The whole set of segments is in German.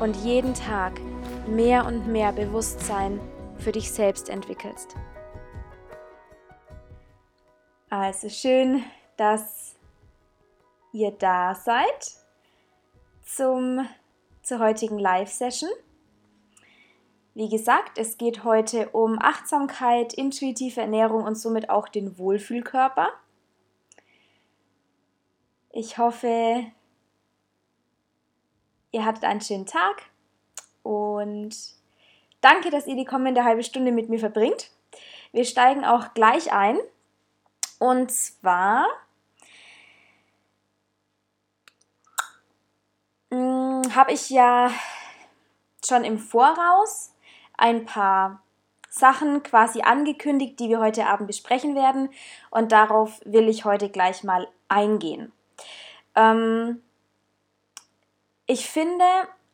und jeden Tag mehr und mehr Bewusstsein für dich selbst entwickelst. Also schön, dass ihr da seid zum, zur heutigen Live-Session. Wie gesagt, es geht heute um Achtsamkeit, intuitive Ernährung und somit auch den Wohlfühlkörper. Ich hoffe, ihr hattet einen schönen Tag und danke, dass ihr die kommende halbe Stunde mit mir verbringt. Wir steigen auch gleich ein. Und zwar hm, habe ich ja schon im Voraus ein paar Sachen quasi angekündigt, die wir heute Abend besprechen werden. Und darauf will ich heute gleich mal eingehen. Ähm, ich finde,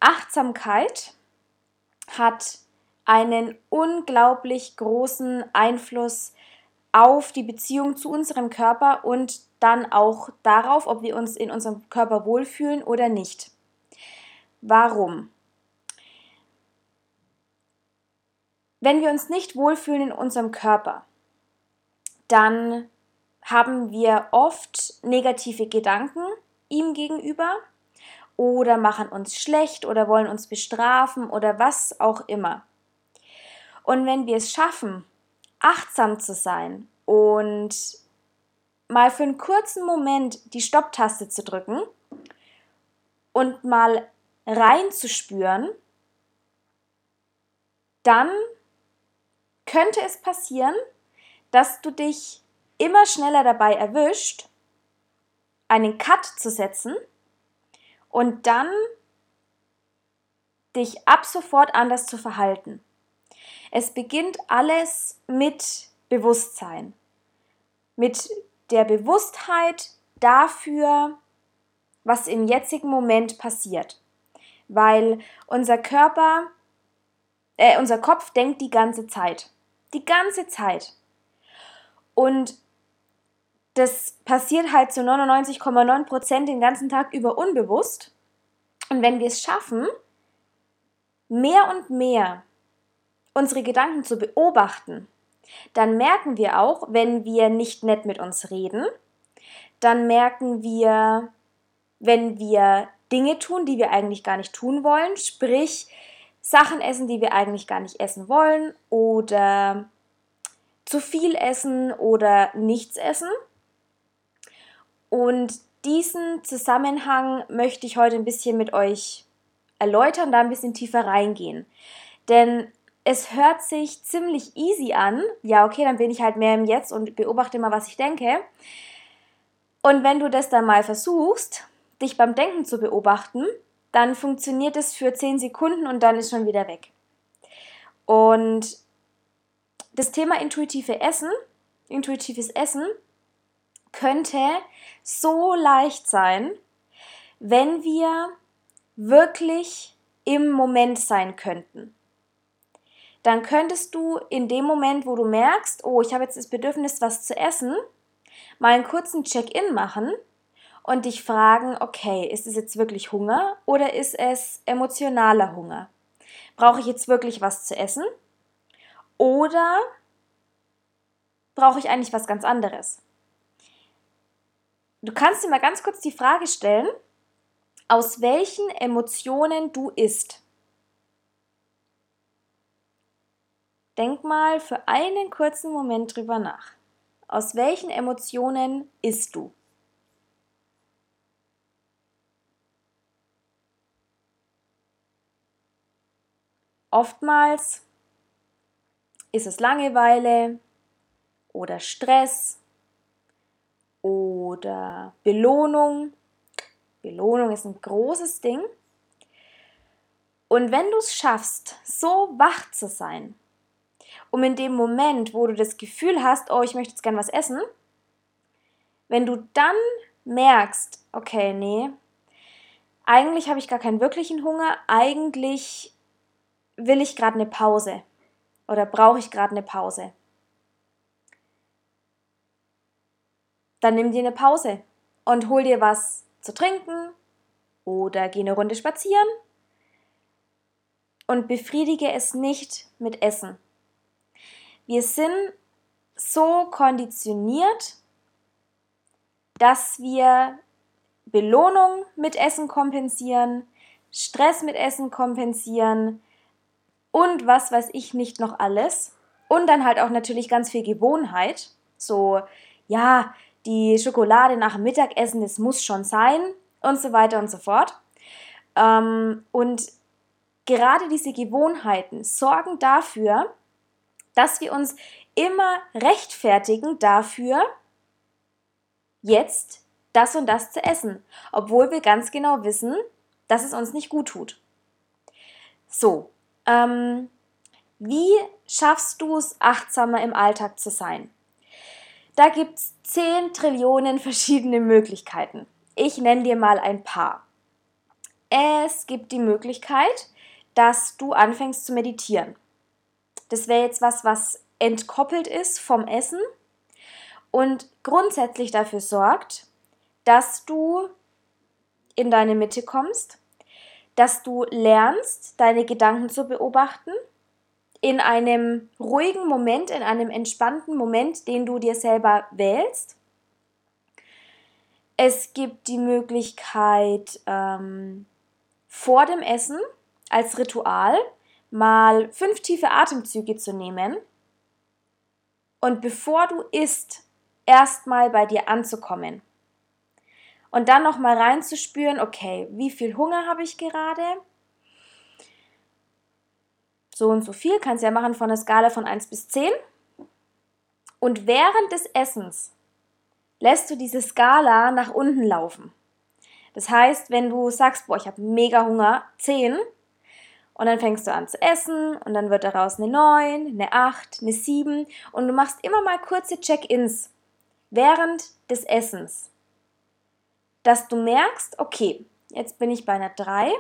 Achtsamkeit hat einen unglaublich großen Einfluss auf die Beziehung zu unserem Körper und dann auch darauf, ob wir uns in unserem Körper wohlfühlen oder nicht. Warum? Wenn wir uns nicht wohlfühlen in unserem Körper, dann haben wir oft negative Gedanken ihm gegenüber oder machen uns schlecht oder wollen uns bestrafen oder was auch immer. Und wenn wir es schaffen, achtsam zu sein und mal für einen kurzen Moment die Stopptaste zu drücken und mal reinzuspüren, dann könnte es passieren, dass du dich immer schneller dabei erwischt, einen Cut zu setzen und dann dich ab sofort anders zu verhalten. Es beginnt alles mit Bewusstsein, mit der Bewusstheit dafür, was im jetzigen Moment passiert. Weil unser Körper, äh, unser Kopf denkt die ganze Zeit. Die ganze Zeit. Und das passiert halt zu 99,9 Prozent den ganzen Tag über unbewusst. Und wenn wir es schaffen, mehr und mehr unsere Gedanken zu beobachten, dann merken wir auch, wenn wir nicht nett mit uns reden, dann merken wir, wenn wir Dinge tun, die wir eigentlich gar nicht tun wollen, sprich Sachen essen, die wir eigentlich gar nicht essen wollen oder zu viel essen oder nichts essen. Und diesen Zusammenhang möchte ich heute ein bisschen mit euch erläutern, da ein bisschen tiefer reingehen. Denn es hört sich ziemlich easy an. Ja, okay, dann bin ich halt mehr im Jetzt und beobachte mal, was ich denke. Und wenn du das dann mal versuchst, dich beim Denken zu beobachten, dann funktioniert es für 10 Sekunden und dann ist schon wieder weg. Und das Thema intuitive Essen, intuitives Essen, könnte so leicht sein, wenn wir wirklich im Moment sein könnten. Dann könntest du in dem Moment, wo du merkst, oh, ich habe jetzt das Bedürfnis, was zu essen, mal einen kurzen Check-in machen und dich fragen, okay, ist es jetzt wirklich Hunger oder ist es emotionaler Hunger? Brauche ich jetzt wirklich was zu essen? Oder brauche ich eigentlich was ganz anderes? Du kannst dir mal ganz kurz die Frage stellen, aus welchen Emotionen du isst. Denk mal für einen kurzen Moment drüber nach. Aus welchen Emotionen isst du? Oftmals ist es Langeweile oder Stress oder Belohnung. Belohnung ist ein großes Ding. Und wenn du es schaffst, so wach zu sein, um in dem Moment, wo du das Gefühl hast, oh, ich möchte jetzt gern was essen, wenn du dann merkst, okay, nee, eigentlich habe ich gar keinen wirklichen Hunger, eigentlich will ich gerade eine Pause oder brauche ich gerade eine Pause? Dann nimm dir eine Pause und hol dir was zu trinken oder geh eine Runde spazieren und befriedige es nicht mit Essen. Wir sind so konditioniert, dass wir Belohnung mit Essen kompensieren, Stress mit Essen kompensieren, und was weiß ich nicht noch alles. Und dann halt auch natürlich ganz viel Gewohnheit. So, ja, die Schokolade nach dem Mittagessen, das muss schon sein und so weiter und so fort. Ähm, und gerade diese Gewohnheiten sorgen dafür, dass wir uns immer rechtfertigen dafür, jetzt das und das zu essen, obwohl wir ganz genau wissen, dass es uns nicht gut tut. So, ähm, wie schaffst du es, achtsamer im Alltag zu sein? Da gibt es 10 Trillionen verschiedene Möglichkeiten. Ich nenne dir mal ein paar. Es gibt die Möglichkeit, dass du anfängst zu meditieren. Das wäre jetzt was, was entkoppelt ist vom Essen und grundsätzlich dafür sorgt, dass du in deine Mitte kommst, dass du lernst, deine Gedanken zu beobachten, in einem ruhigen Moment, in einem entspannten Moment, den du dir selber wählst. Es gibt die Möglichkeit, ähm, vor dem Essen als Ritual mal fünf tiefe Atemzüge zu nehmen und bevor du isst, erstmal bei dir anzukommen und dann nochmal reinzuspüren, okay, wie viel Hunger habe ich gerade? So und so viel, kannst du ja machen von der Skala von 1 bis 10. Und während des Essens lässt du diese Skala nach unten laufen. Das heißt, wenn du sagst, boah, ich habe mega Hunger, 10, und dann fängst du an zu essen und dann wird daraus eine 9, eine 8, eine 7 und du machst immer mal kurze Check-ins während des Essens dass du merkst, okay, jetzt bin ich bei einer 3.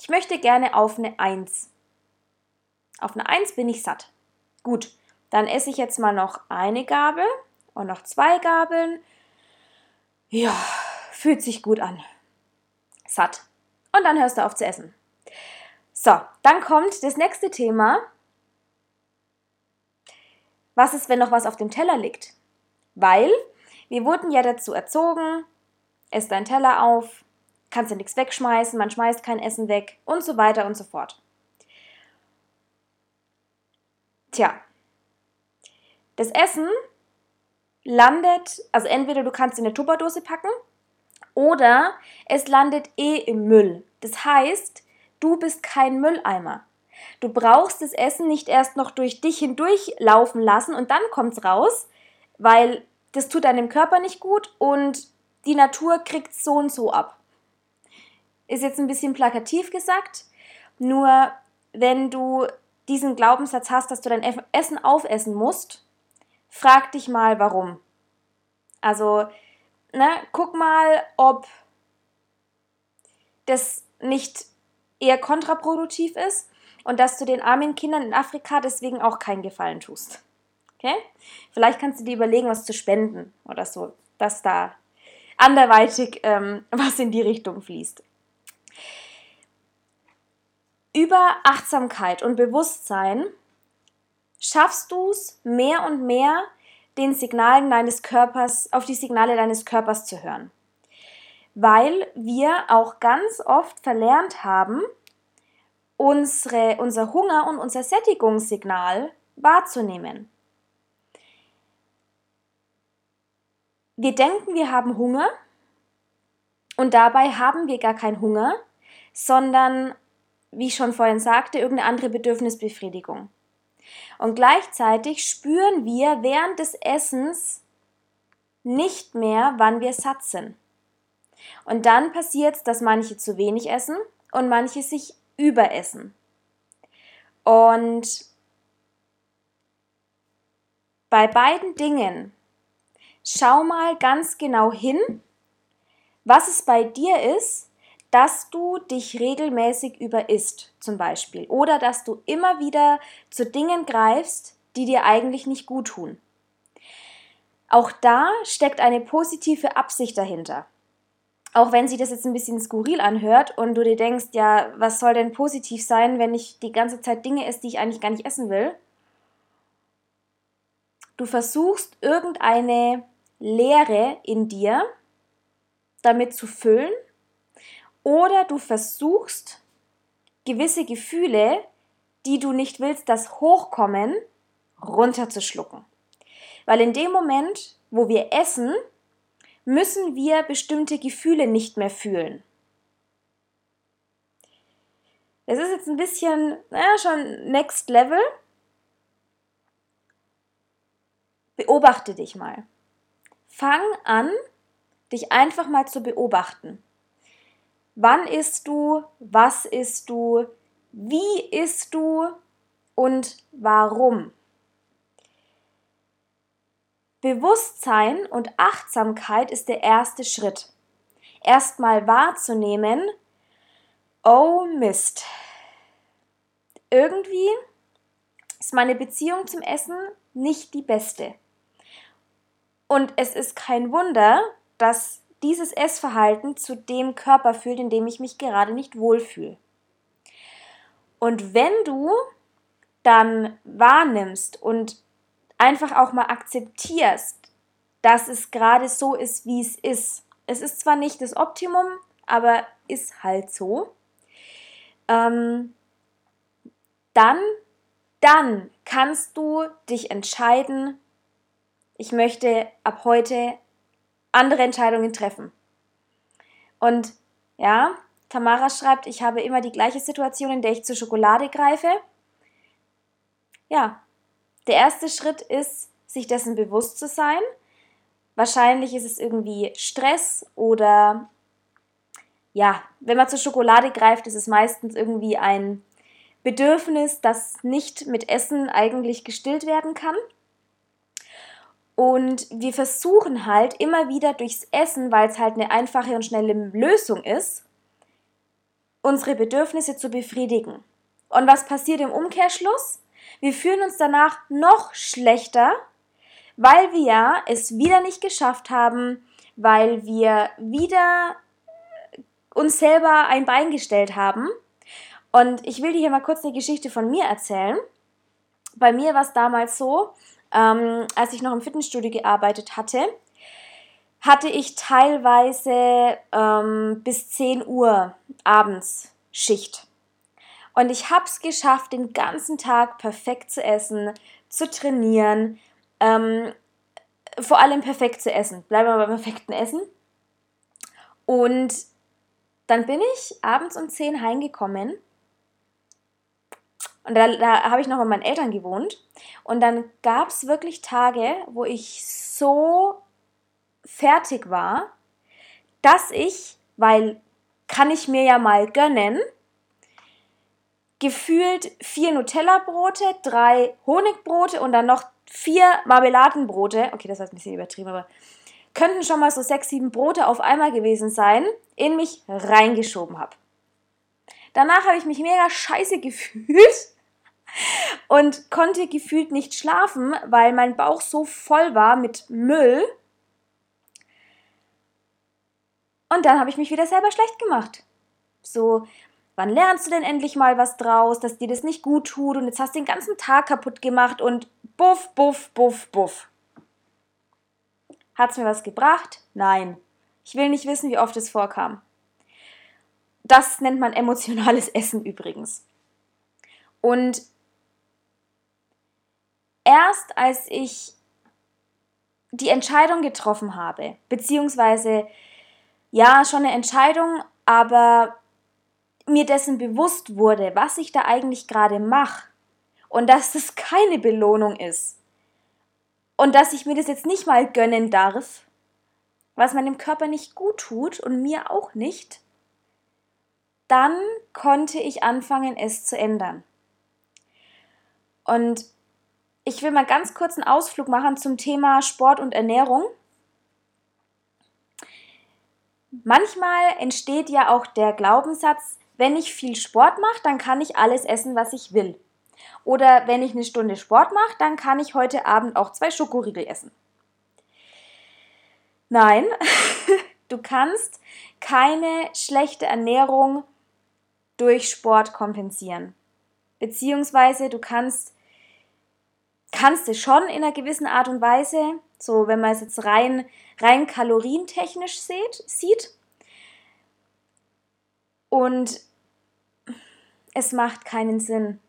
Ich möchte gerne auf eine 1. Auf eine 1 bin ich satt. Gut, dann esse ich jetzt mal noch eine Gabel und noch zwei Gabeln. Ja, fühlt sich gut an. Satt. Und dann hörst du auf zu essen. So, dann kommt das nächste Thema. Was ist, wenn noch was auf dem Teller liegt? Weil wir wurden ja dazu erzogen, ess deinen Teller auf, kannst du nichts wegschmeißen, man schmeißt kein Essen weg und so weiter und so fort. Tja, das Essen landet, also entweder du kannst in eine Tupperdose packen oder es landet eh im Müll. Das heißt, du bist kein Mülleimer. Du brauchst das Essen nicht erst noch durch dich hindurch laufen lassen und dann kommt es raus, weil das tut deinem Körper nicht gut und die Natur kriegt so und so ab. Ist jetzt ein bisschen plakativ gesagt, nur wenn du diesen Glaubenssatz hast, dass du dein Essen aufessen musst, frag dich mal warum. Also, ne, guck mal, ob das nicht eher kontraproduktiv ist und dass du den armen Kindern in Afrika deswegen auch keinen Gefallen tust. Okay? Vielleicht kannst du dir überlegen, was zu spenden oder so, dass da anderweitig ähm, was in die Richtung fließt. Über Achtsamkeit und Bewusstsein schaffst du es mehr und mehr, den Signalen deines Körpers, auf die Signale deines Körpers zu hören. Weil wir auch ganz oft verlernt haben, unsere, unser Hunger und unser Sättigungssignal wahrzunehmen. Wir denken, wir haben Hunger und dabei haben wir gar keinen Hunger, sondern, wie ich schon vorhin sagte, irgendeine andere Bedürfnisbefriedigung. Und gleichzeitig spüren wir während des Essens nicht mehr, wann wir satt sind. Und dann passiert es, dass manche zu wenig essen und manche sich überessen. Und bei beiden Dingen schau mal ganz genau hin, was es bei dir ist, dass du dich regelmäßig überisst, zum Beispiel, oder dass du immer wieder zu Dingen greifst, die dir eigentlich nicht gut tun. Auch da steckt eine positive Absicht dahinter. Auch wenn sich das jetzt ein bisschen skurril anhört und du dir denkst, ja, was soll denn positiv sein, wenn ich die ganze Zeit Dinge esse, die ich eigentlich gar nicht essen will? Du versuchst irgendeine Leere in dir damit zu füllen oder du versuchst gewisse Gefühle, die du nicht willst, dass hochkommen, runterzuschlucken. Weil in dem Moment, wo wir essen, müssen wir bestimmte Gefühle nicht mehr fühlen. Das ist jetzt ein bisschen, naja, schon next level. Beobachte dich mal. Fang an, dich einfach mal zu beobachten. Wann isst du? Was isst du? Wie isst du? Und warum? Bewusstsein und Achtsamkeit ist der erste Schritt. Erstmal wahrzunehmen, oh Mist. Irgendwie ist meine Beziehung zum Essen nicht die beste. Und es ist kein Wunder, dass dieses Essverhalten zu dem Körper führt, in dem ich mich gerade nicht wohlfühle. Und wenn du dann wahrnimmst und einfach auch mal akzeptierst, dass es gerade so ist, wie es ist. Es ist zwar nicht das Optimum, aber ist halt so. Ähm, dann, dann kannst du dich entscheiden, ich möchte ab heute andere Entscheidungen treffen. Und ja, Tamara schreibt, ich habe immer die gleiche Situation, in der ich zur Schokolade greife. Ja, der erste Schritt ist, sich dessen bewusst zu sein. Wahrscheinlich ist es irgendwie Stress oder ja, wenn man zur Schokolade greift, ist es meistens irgendwie ein Bedürfnis, das nicht mit Essen eigentlich gestillt werden kann. Und wir versuchen halt immer wieder durchs Essen, weil es halt eine einfache und schnelle Lösung ist, unsere Bedürfnisse zu befriedigen. Und was passiert im Umkehrschluss? Wir fühlen uns danach noch schlechter, weil wir es wieder nicht geschafft haben, weil wir wieder uns selber ein Bein gestellt haben. Und ich will dir hier mal kurz eine Geschichte von mir erzählen. Bei mir war es damals so, ähm, als ich noch im Fitnessstudio gearbeitet hatte, hatte ich teilweise ähm, bis 10 Uhr abends Schicht. Und ich habe es geschafft, den ganzen Tag perfekt zu essen, zu trainieren, ähm, vor allem perfekt zu essen. Bleiben wir beim perfekten Essen. Und dann bin ich abends um 10 heimgekommen. Und da, da habe ich noch bei meinen Eltern gewohnt. Und dann gab es wirklich Tage, wo ich so fertig war, dass ich, weil kann ich mir ja mal gönnen, gefühlt vier Nutella-Brote, drei Honigbrote und dann noch vier Marmeladenbrote. Okay, das war ein bisschen übertrieben, aber könnten schon mal so sechs, sieben Brote auf einmal gewesen sein, in mich reingeschoben habe. Danach habe ich mich mega scheiße gefühlt und konnte gefühlt nicht schlafen, weil mein Bauch so voll war mit Müll. Und dann habe ich mich wieder selber schlecht gemacht. So, wann lernst du denn endlich mal was draus, dass dir das nicht gut tut und jetzt hast du den ganzen Tag kaputt gemacht und buff, buff, buff, buff. Hat es mir was gebracht? Nein. Ich will nicht wissen, wie oft es vorkam. Das nennt man emotionales Essen übrigens. Und erst als ich die Entscheidung getroffen habe, beziehungsweise ja, schon eine Entscheidung, aber mir dessen bewusst wurde, was ich da eigentlich gerade mache und dass das keine Belohnung ist und dass ich mir das jetzt nicht mal gönnen darf, was meinem Körper nicht gut tut und mir auch nicht, dann konnte ich anfangen, es zu ändern. Und ich will mal ganz kurz einen Ausflug machen zum Thema Sport und Ernährung. Manchmal entsteht ja auch der Glaubenssatz, wenn ich viel Sport mache, dann kann ich alles essen, was ich will. Oder wenn ich eine Stunde Sport mache, dann kann ich heute Abend auch zwei Schokoriegel essen. Nein, du kannst keine schlechte Ernährung durch Sport kompensieren. Beziehungsweise du kannst, kannst es schon in einer gewissen Art und Weise, so wenn man es jetzt rein, rein kalorientechnisch sieht, sieht. Und es macht keinen Sinn.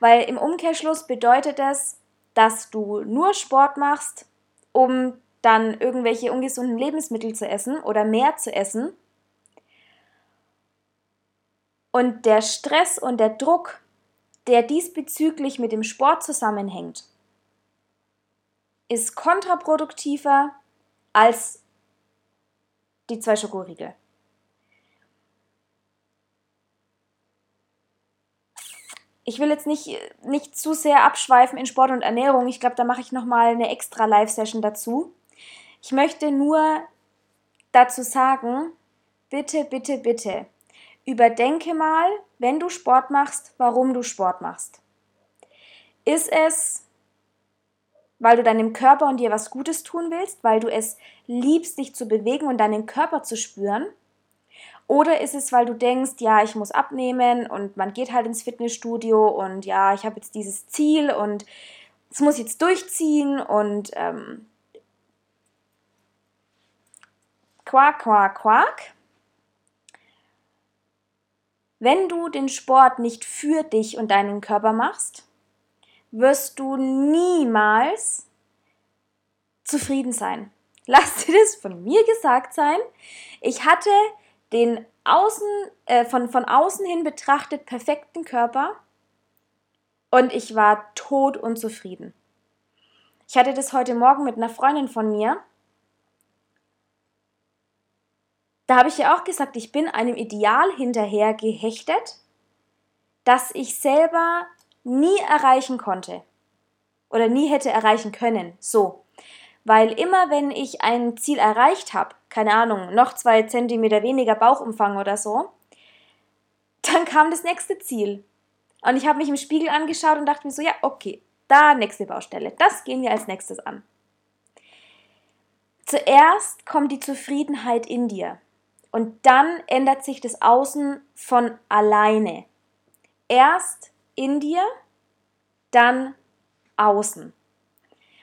Weil im Umkehrschluss bedeutet es, dass du nur Sport machst, um dann irgendwelche ungesunden Lebensmittel zu essen oder mehr zu essen. Und der Stress und der Druck, der diesbezüglich mit dem Sport zusammenhängt, ist kontraproduktiver als die zwei Schokoriegel. ich will jetzt nicht, nicht zu sehr abschweifen in Sport und Ernährung. Ich glaube, da mache ich nochmal eine extra Live-Session dazu. Ich möchte nur dazu sagen, bitte, bitte, bitte, überdenke mal, wenn du Sport machst, warum du Sport machst. Ist es, weil du deinem Körper und dir was Gutes tun willst, weil du es liebst, dich zu bewegen und deinen Körper zu spüren? Oder ist es, weil du denkst, ja, ich muss abnehmen und man geht halt ins Fitnessstudio und ja, ich habe jetzt dieses Ziel und es muss jetzt durchziehen und ähm, Quark, Quark, Quark. Wenn du den Sport nicht für dich und deinen Körper machst, wirst du niemals zufrieden sein. Lass dir das von mir gesagt sein. Ich hatte den außen, äh, von, von außen hin betrachtet perfekten Körper und ich war tot unzufrieden. Ich hatte das heute Morgen mit einer Freundin von mir. Da habe ich ja auch gesagt, ich bin einem Ideal hinterher gehechtet, das ich selber nie erreichen konnte oder nie hätte erreichen können. So. Weil immer wenn ich ein Ziel erreicht habe, keine Ahnung, noch zwei Zentimeter weniger Bauchumfang oder so, dann kam das nächste Ziel. Und ich habe mich im Spiegel angeschaut und dachte mir so, ja, okay, da nächste Baustelle. Das gehen wir als nächstes an. Zuerst kommt die Zufriedenheit in dir. Und dann ändert sich das Außen von alleine. Erst in dir, dann außen.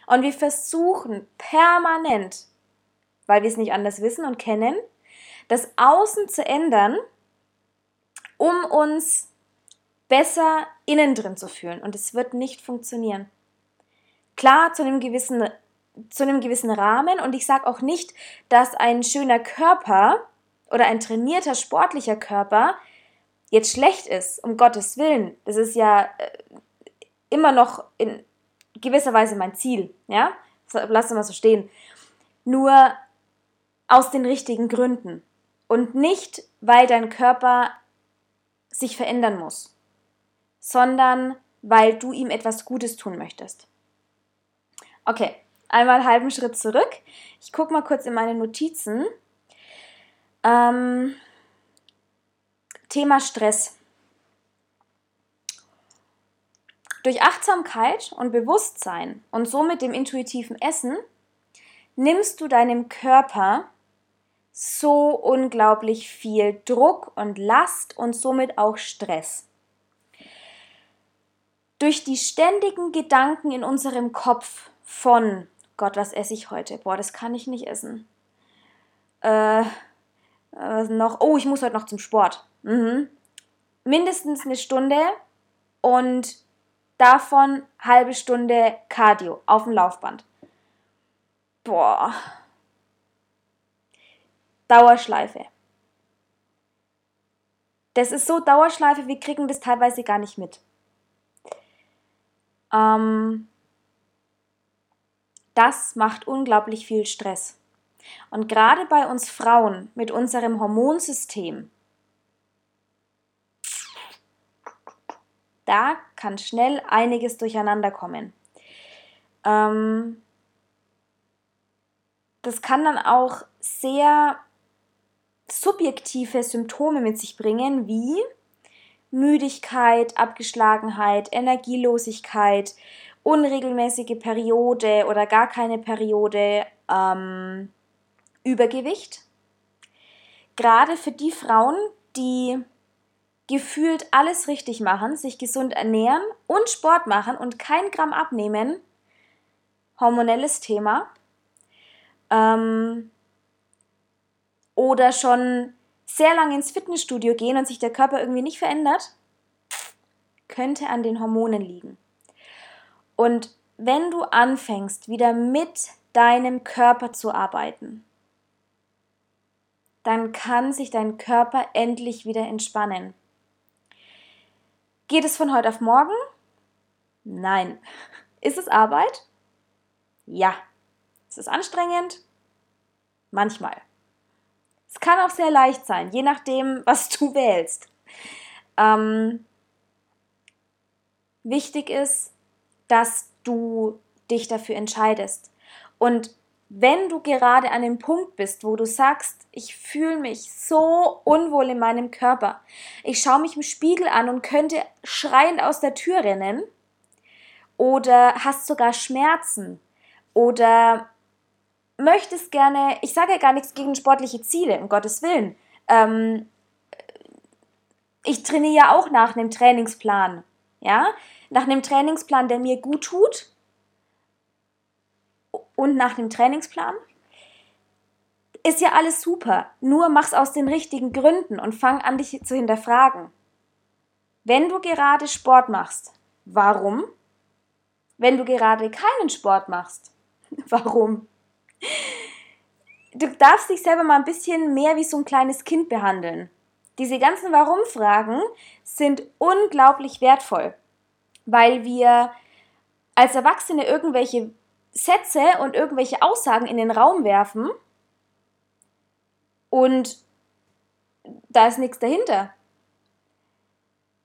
Und wir versuchen permanent, weil wir es nicht anders wissen und kennen, das Außen zu ändern, um uns besser innen drin zu fühlen. Und es wird nicht funktionieren. Klar, zu einem gewissen, zu einem gewissen Rahmen. Und ich sage auch nicht, dass ein schöner Körper oder ein trainierter sportlicher Körper jetzt schlecht ist, um Gottes Willen. Das ist ja äh, immer noch in gewisser Weise mein Ziel, ja? Lass es mal so stehen. Nur aus den richtigen Gründen und nicht, weil dein Körper sich verändern muss, sondern weil du ihm etwas Gutes tun möchtest. Okay, einmal einen halben Schritt zurück. Ich gucke mal kurz in meine Notizen. Ähm, Thema Stress. Durch Achtsamkeit und Bewusstsein und somit dem intuitiven Essen nimmst du deinem Körper so unglaublich viel Druck und Last und somit auch Stress. Durch die ständigen Gedanken in unserem Kopf von Gott, was esse ich heute? Boah, das kann ich nicht essen. Äh, äh, noch, oh, ich muss heute noch zum Sport. Mhm. Mindestens eine Stunde und davon halbe Stunde Cardio auf dem Laufband. Boah. Dauerschleife. Das ist so Dauerschleife, wir kriegen das teilweise gar nicht mit. Ähm, das macht unglaublich viel Stress. Und gerade bei uns Frauen mit unserem Hormonsystem, da kann schnell einiges durcheinander kommen. Ähm, das kann dann auch sehr subjektive Symptome mit sich bringen, wie Müdigkeit, Abgeschlagenheit, Energielosigkeit, unregelmäßige Periode oder gar keine Periode, ähm, Übergewicht. Gerade für die Frauen, die gefühlt alles richtig machen, sich gesund ernähren und Sport machen und kein Gramm abnehmen, hormonelles Thema. Ähm, oder schon sehr lange ins Fitnessstudio gehen und sich der Körper irgendwie nicht verändert, könnte an den Hormonen liegen. Und wenn du anfängst, wieder mit deinem Körper zu arbeiten, dann kann sich dein Körper endlich wieder entspannen. Geht es von heute auf morgen? Nein. Ist es Arbeit? Ja. Ist es anstrengend? Manchmal. Es kann auch sehr leicht sein, je nachdem, was du wählst. Ähm, wichtig ist, dass du dich dafür entscheidest. Und wenn du gerade an dem Punkt bist, wo du sagst, ich fühle mich so unwohl in meinem Körper, ich schaue mich im Spiegel an und könnte schreiend aus der Tür rennen, oder hast sogar Schmerzen, oder möchtest gerne, ich sage ja gar nichts gegen sportliche Ziele, um Gottes Willen. Ähm, ich trainiere ja auch nach einem Trainingsplan, ja, nach einem Trainingsplan, der mir gut tut und nach dem Trainingsplan. Ist ja alles super, nur mach's aus den richtigen Gründen und fang an, dich zu hinterfragen. Wenn du gerade Sport machst, warum? Wenn du gerade keinen Sport machst, warum? Du darfst dich selber mal ein bisschen mehr wie so ein kleines Kind behandeln. Diese ganzen Warum-Fragen sind unglaublich wertvoll, weil wir als Erwachsene irgendwelche Sätze und irgendwelche Aussagen in den Raum werfen und da ist nichts dahinter.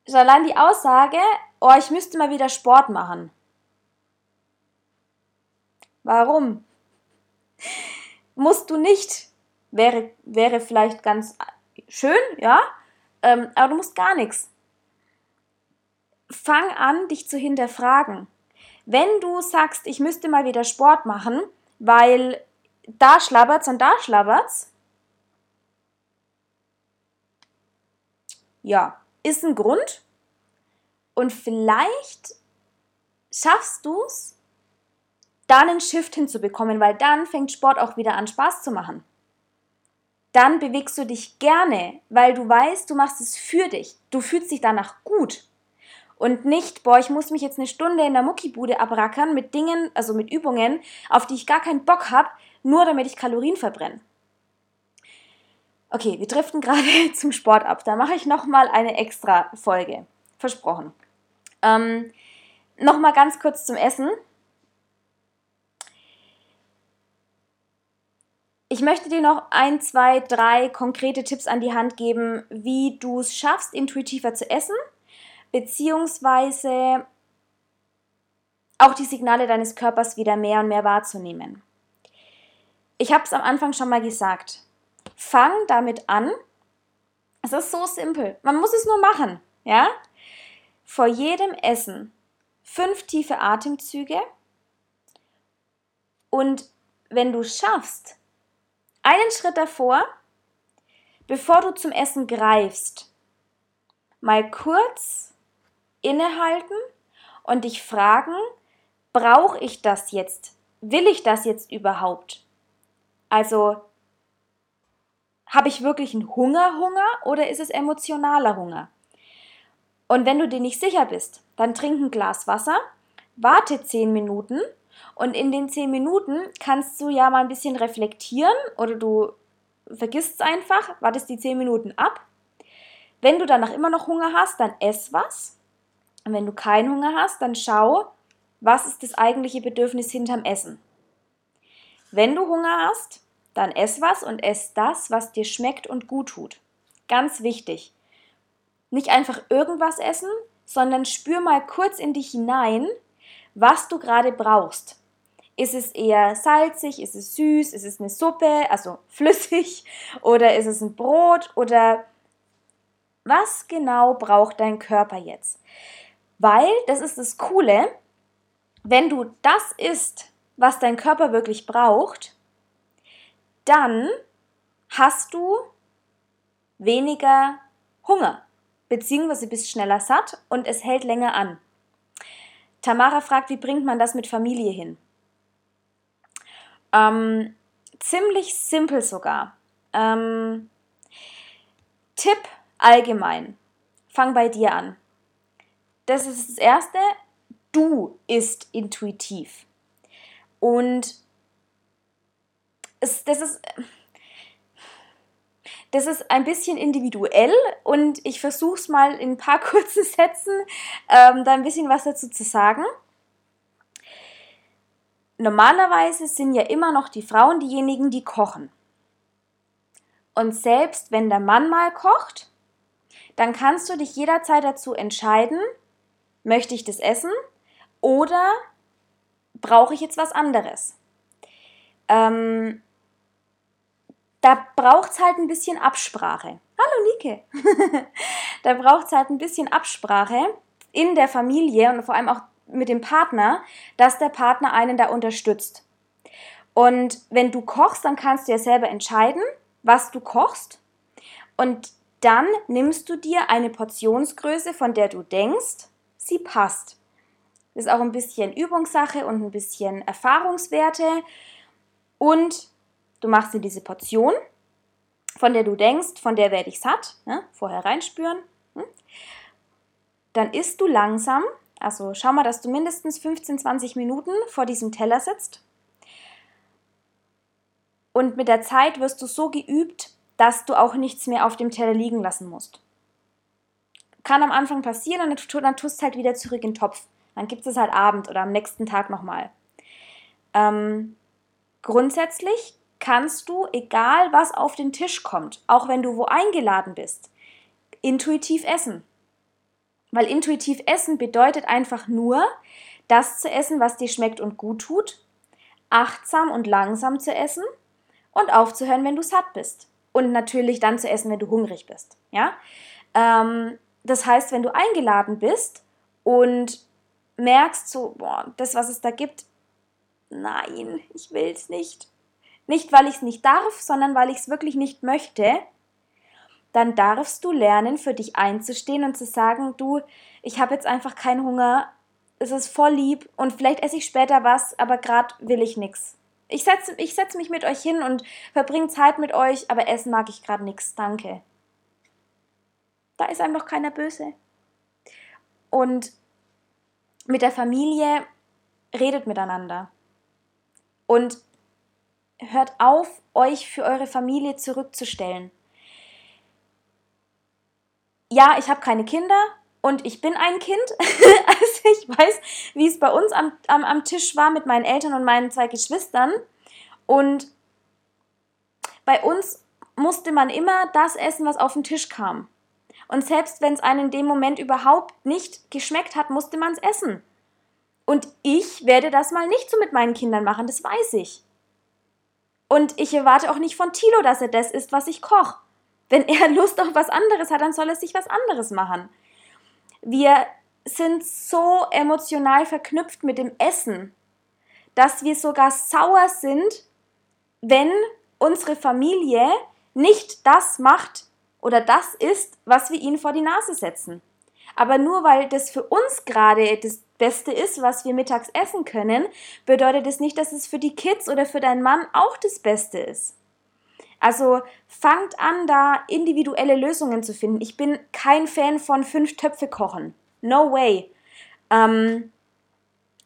Ist allein die Aussage, oh, ich müsste mal wieder Sport machen. Warum? Musst du nicht. Wäre, wäre vielleicht ganz schön, ja, ähm, aber du musst gar nichts. Fang an, dich zu hinterfragen. Wenn du sagst, ich müsste mal wieder Sport machen, weil da schlabbert's und da schlabbert's, ja, ist ein Grund. Und vielleicht schaffst du es, dann einen Shift hinzubekommen, weil dann fängt Sport auch wieder an Spaß zu machen. Dann bewegst du dich gerne, weil du weißt, du machst es für dich. Du fühlst dich danach gut. Und nicht, boah, ich muss mich jetzt eine Stunde in der Muckibude abrackern mit Dingen, also mit Übungen, auf die ich gar keinen Bock habe, nur damit ich Kalorien verbrenne. Okay, wir driften gerade zum Sport ab. Da mache ich nochmal eine extra Folge. Versprochen. Ähm, nochmal ganz kurz zum Essen. Ich möchte dir noch ein, zwei, drei konkrete Tipps an die Hand geben, wie du es schaffst, intuitiver zu essen, beziehungsweise auch die Signale deines Körpers wieder mehr und mehr wahrzunehmen. Ich habe es am Anfang schon mal gesagt. Fang damit an. Es ist so simpel. Man muss es nur machen, ja? Vor jedem Essen fünf tiefe Atemzüge und wenn du schaffst, einen Schritt davor, bevor du zum Essen greifst, mal kurz innehalten und dich fragen, brauche ich das jetzt? Will ich das jetzt überhaupt? Also, habe ich wirklich einen Hunger, Hunger oder ist es emotionaler Hunger? Und wenn du dir nicht sicher bist, dann trink ein Glas Wasser, warte 10 Minuten und in den 10 Minuten kannst du ja mal ein bisschen reflektieren oder du vergisst es einfach, wartest die 10 Minuten ab. Wenn du danach immer noch Hunger hast, dann ess was. Und wenn du keinen Hunger hast, dann schau, was ist das eigentliche Bedürfnis hinterm Essen. Wenn du Hunger hast, dann ess was und ess das, was dir schmeckt und gut tut. Ganz wichtig. Nicht einfach irgendwas essen, sondern spür mal kurz in dich hinein, was du gerade brauchst. Ist es eher salzig, ist es süß, ist es eine Suppe, also flüssig, oder ist es ein Brot oder was genau braucht dein Körper jetzt? Weil, das ist das Coole, wenn du das isst, was dein Körper wirklich braucht, dann hast du weniger Hunger, beziehungsweise bist schneller satt und es hält länger an. Tamara fragt, wie bringt man das mit Familie hin? Ähm, ziemlich simpel sogar. Ähm, Tipp allgemein. Fang bei dir an. Das ist das Erste. Du isst intuitiv. Und es, das ist das ist ein bisschen individuell und ich versuche es mal in ein paar kurzen Sätzen ähm, da ein bisschen was dazu zu sagen. Normalerweise sind ja immer noch die Frauen diejenigen, die kochen. Und selbst wenn der Mann mal kocht, dann kannst du dich jederzeit dazu entscheiden, möchte ich das essen oder brauche ich jetzt was anderes. Ähm, da braucht es halt ein bisschen Absprache. Hallo Nike. da braucht es halt ein bisschen Absprache in der Familie und vor allem auch mit dem Partner, dass der Partner einen da unterstützt. Und wenn du kochst, dann kannst du ja selber entscheiden, was du kochst. Und dann nimmst du dir eine Portionsgröße, von der du denkst, sie passt. Das ist auch ein bisschen Übungssache und ein bisschen Erfahrungswerte. Und Du machst dir diese Portion, von der du denkst, von der werde ich satt, ne? vorher reinspüren. Hm? Dann isst du langsam, also schau mal, dass du mindestens 15, 20 Minuten vor diesem Teller sitzt. Und mit der Zeit wirst du so geübt, dass du auch nichts mehr auf dem Teller liegen lassen musst. Kann am Anfang passieren und dann tust du halt wieder zurück in den Topf. Dann gibt es halt Abend oder am nächsten Tag nochmal. Ähm, grundsätzlich kannst du, egal was auf den Tisch kommt, auch wenn du wo eingeladen bist, intuitiv essen. Weil intuitiv essen bedeutet einfach nur, das zu essen, was dir schmeckt und gut tut, achtsam und langsam zu essen und aufzuhören, wenn du satt bist. Und natürlich dann zu essen, wenn du hungrig bist. Ja? Ähm, das heißt, wenn du eingeladen bist und merkst so, boah, das, was es da gibt, nein, ich will es nicht, nicht, weil ich es nicht darf, sondern weil ich es wirklich nicht möchte, dann darfst du lernen, für dich einzustehen und zu sagen, du, ich habe jetzt einfach keinen Hunger, es ist voll lieb und vielleicht esse ich später was, aber gerade will ich nichts. Ich setze ich setz mich mit euch hin und verbringe Zeit mit euch, aber essen mag ich gerade nichts, danke. Da ist einem doch keiner böse. Und mit der Familie redet miteinander. Und hört auf, euch für eure Familie zurückzustellen. Ja, ich habe keine Kinder und ich bin ein Kind. also ich weiß, wie es bei uns am, am, am Tisch war mit meinen Eltern und meinen zwei Geschwistern. Und bei uns musste man immer das essen, was auf den Tisch kam. Und selbst wenn es einen in dem Moment überhaupt nicht geschmeckt hat, musste man es essen. Und ich werde das mal nicht so mit meinen Kindern machen, das weiß ich. Und ich erwarte auch nicht von Tilo, dass er das isst, was ich koche. Wenn er Lust auf was anderes hat, dann soll er sich was anderes machen. Wir sind so emotional verknüpft mit dem Essen, dass wir sogar sauer sind, wenn unsere Familie nicht das macht oder das ist, was wir ihnen vor die Nase setzen. Aber nur weil das für uns gerade das Beste ist, was wir mittags essen können, bedeutet es nicht, dass es für die Kids oder für deinen Mann auch das Beste ist. Also fangt an, da individuelle Lösungen zu finden. Ich bin kein Fan von fünf Töpfe kochen. No way. Ähm,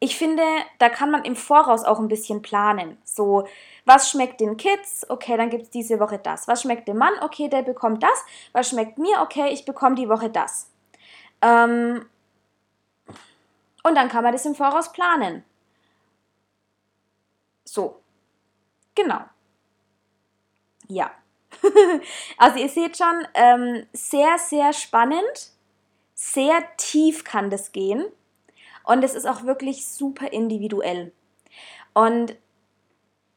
ich finde, da kann man im Voraus auch ein bisschen planen. So, was schmeckt den Kids? Okay, dann gibt es diese Woche das. Was schmeckt dem Mann? Okay, der bekommt das. Was schmeckt mir? Okay, ich bekomme die Woche das. Ähm, und dann kann man das im Voraus planen. So. Genau. Ja. also ihr seht schon, ähm, sehr, sehr spannend. Sehr tief kann das gehen. Und es ist auch wirklich super individuell. Und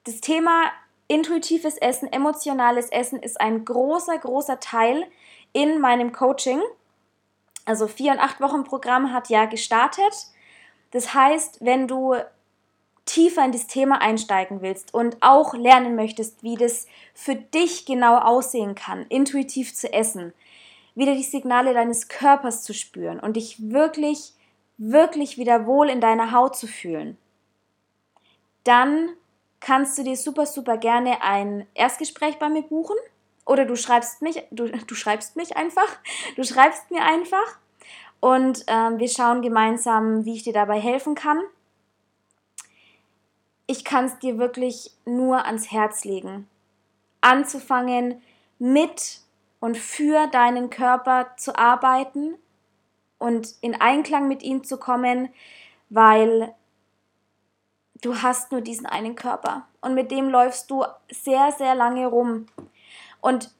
das Thema intuitives Essen, emotionales Essen ist ein großer, großer Teil in meinem Coaching. Also vier und acht Wochen Programm hat ja gestartet. Das heißt, wenn du tiefer in das Thema einsteigen willst und auch lernen möchtest, wie das für dich genau aussehen kann, intuitiv zu essen, wieder die Signale deines Körpers zu spüren und dich wirklich wirklich wieder wohl in deiner Haut zu fühlen, dann kannst du dir super, super gerne ein Erstgespräch bei mir buchen oder du schreibst mich, du, du schreibst mich einfach, du schreibst mir einfach und ähm, wir schauen gemeinsam, wie ich dir dabei helfen kann. Ich kann es dir wirklich nur ans Herz legen, anzufangen mit und für deinen Körper zu arbeiten, und in Einklang mit ihm zu kommen, weil du hast nur diesen einen Körper und mit dem läufst du sehr, sehr lange rum. Und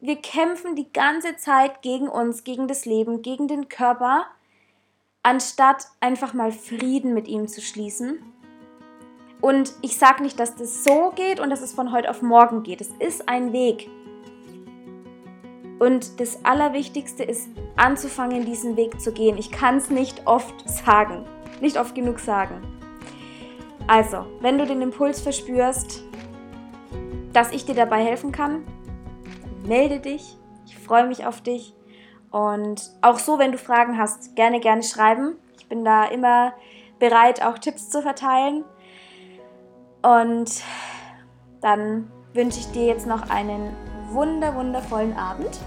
wir kämpfen die ganze Zeit gegen uns, gegen das Leben, gegen den Körper, anstatt einfach mal Frieden mit ihm zu schließen. Und ich sage nicht, dass das so geht und dass es von heute auf morgen geht. Es ist ein Weg. Und das Allerwichtigste ist, anzufangen, diesen Weg zu gehen. Ich kann es nicht oft sagen, nicht oft genug sagen. Also, wenn du den Impuls verspürst, dass ich dir dabei helfen kann, melde dich. Ich freue mich auf dich. Und auch so, wenn du Fragen hast, gerne, gerne schreiben. Ich bin da immer bereit, auch Tipps zu verteilen. Und dann wünsche ich dir jetzt noch einen wunder, wundervollen Abend.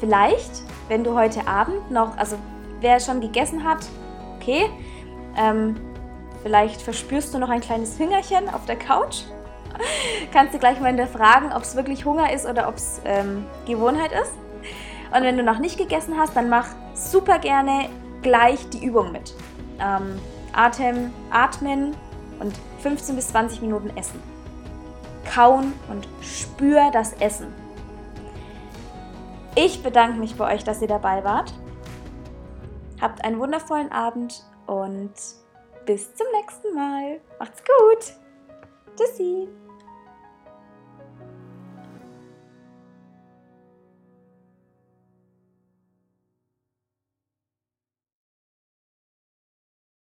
Vielleicht, wenn du heute Abend noch, also wer schon gegessen hat, okay, ähm, vielleicht verspürst du noch ein kleines Hüngerchen auf der Couch. Kannst du gleich mal hinterfragen, ob es wirklich Hunger ist oder ob es ähm, Gewohnheit ist. Und wenn du noch nicht gegessen hast, dann mach super gerne gleich die Übung mit. Ähm, Atem, atmen und 15 bis 20 Minuten essen kauen und spür das Essen. Ich bedanke mich bei euch, dass ihr dabei wart. Habt einen wundervollen Abend und bis zum nächsten Mal. Macht's gut. Tschüssi.